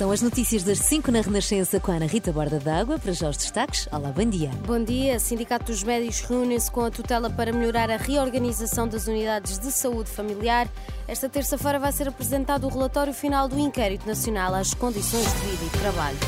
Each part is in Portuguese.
São as notícias das 5 na Renascença com a Ana Rita Borda d'Água. Para já os destaques. Olá, bom dia. Bom dia. O Sindicato dos Médicos reúne-se com a tutela para melhorar a reorganização das unidades de saúde familiar. Esta terça-feira vai ser apresentado o relatório final do Inquérito Nacional às Condições de Vida e Trabalho.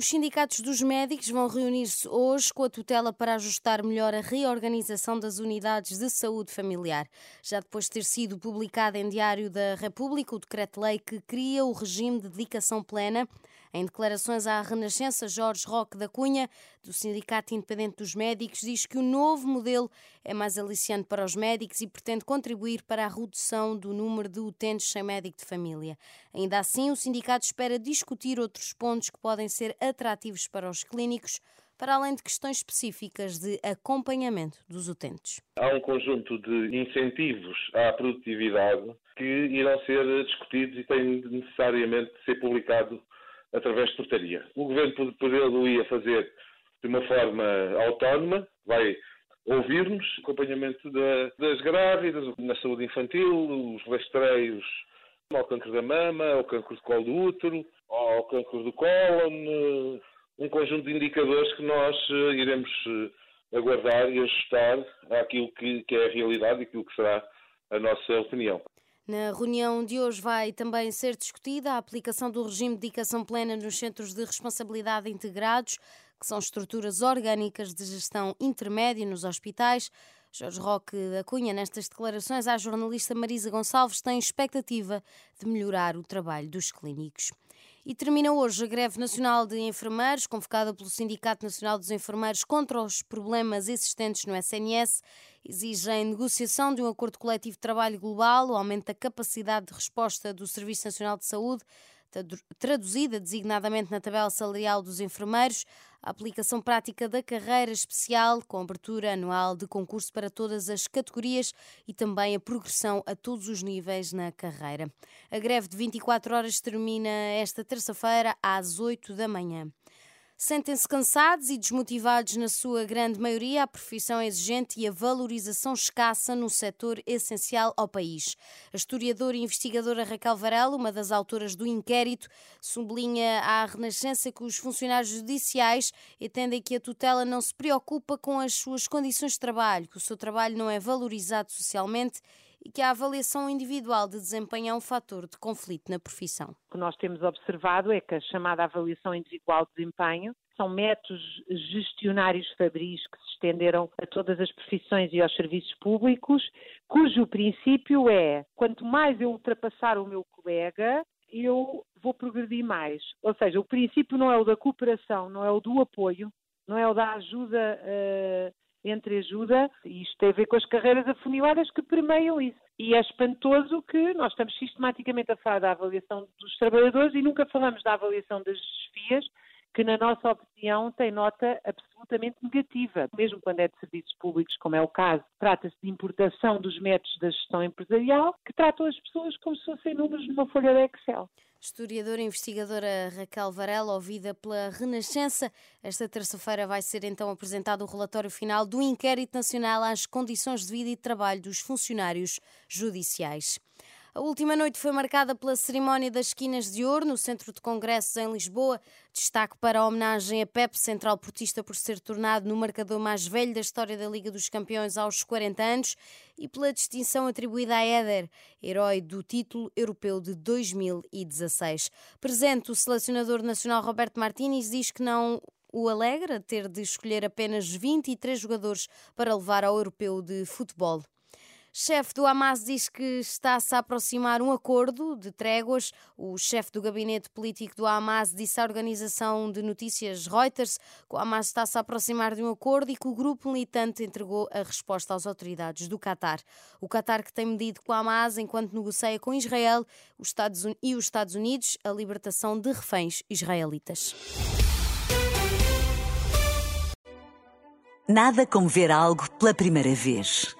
Os sindicatos dos médicos vão reunir-se hoje com a tutela para ajustar melhor a reorganização das unidades de saúde familiar. Já depois de ter sido publicado em Diário da República o decreto-lei que cria o regime de dedicação plena em declarações à Renascença, Jorge Roque da Cunha, do Sindicato Independente dos Médicos, diz que o novo modelo é mais aliciante para os médicos e pretende contribuir para a redução do número de utentes sem médico de família. Ainda assim, o sindicato espera discutir outros pontos que podem ser atrativos para os clínicos para além de questões específicas de acompanhamento dos utentes. Há um conjunto de incentivos à produtividade que irão ser discutidos e têm necessariamente de ser publicados através de portaria. O Governo poderia ia fazer de uma forma autónoma, vai ouvir-nos, acompanhamento da, das grávidas, na saúde infantil, os rastreios ao cancro da mama, ao cancro do colo do útero, ao cancro do cólon, um conjunto de indicadores que nós eh, iremos eh, aguardar e ajustar àquilo que, que é a realidade e aquilo que será a nossa opinião. Na reunião de hoje vai também ser discutida a aplicação do regime de dedicação plena nos centros de responsabilidade integrados, que são estruturas orgânicas de gestão intermédia nos hospitais. Jorge Roque da Cunha, nestas declarações à jornalista Marisa Gonçalves, tem expectativa de melhorar o trabalho dos clínicos. E termina hoje a greve nacional de enfermeiros, convocada pelo Sindicato Nacional dos Enfermeiros contra os problemas existentes no SNS. Exigem negociação de um acordo coletivo de trabalho global, o aumento da capacidade de resposta do Serviço Nacional de Saúde, traduzida designadamente na tabela salarial dos enfermeiros, a aplicação prática da carreira especial, com abertura anual de concurso para todas as categorias e também a progressão a todos os níveis na carreira. A greve de 24 horas termina esta terça-feira às 8 da manhã. Sentem-se cansados e desmotivados na sua grande maioria, a profissão é exigente e a valorização escassa no setor essencial ao país. A historiadora e investigadora Raquel Varela, uma das autoras do inquérito, sublinha à Renascença que os funcionários judiciais entendem que a tutela não se preocupa com as suas condições de trabalho, que o seu trabalho não é valorizado socialmente e que a avaliação individual de desempenho é um fator de conflito na profissão. O que nós temos observado é que a chamada avaliação individual de desempenho são métodos gestionários fabris que se estenderam a todas as profissões e aos serviços públicos, cujo princípio é quanto mais eu ultrapassar o meu colega, eu vou progredir mais. Ou seja, o princípio não é o da cooperação, não é o do apoio, não é o da ajuda uh, entre ajuda, e isto tem a ver com as carreiras afuniladas que permeiam isso. E é espantoso que nós estamos sistematicamente a falar da avaliação dos trabalhadores e nunca falamos da avaliação das desfias, que, na nossa opinião, tem nota absolutamente negativa. Mesmo quando é de serviços públicos, como é o caso, trata-se de importação dos métodos da gestão empresarial, que tratam as pessoas como se fossem números numa folha de Excel. Historiadora e investigadora Raquel Varela, ouvida pela Renascença. Esta terça-feira vai ser então apresentado o relatório final do Inquérito Nacional às Condições de Vida e Trabalho dos Funcionários Judiciais. A última noite foi marcada pela cerimónia das Esquinas de Ouro no Centro de Congressos em Lisboa. Destaque para a homenagem a Pep, central portista, por ser tornado no marcador mais velho da história da Liga dos Campeões aos 40 anos e pela distinção atribuída a Éder, herói do título europeu de 2016. Presente, o selecionador nacional Roberto Martínez diz que não o alegra ter de escolher apenas 23 jogadores para levar ao europeu de futebol. Chefe do Hamas diz que está-se a aproximar um acordo de tréguas. O chefe do gabinete político do Hamas disse à organização de notícias Reuters que o Hamas está-se a aproximar de um acordo e que o grupo militante entregou a resposta às autoridades do Qatar. O Qatar que tem medido com o Hamas enquanto negocia com Israel os Estados e os Estados Unidos a libertação de reféns israelitas. Nada como ver algo pela primeira vez.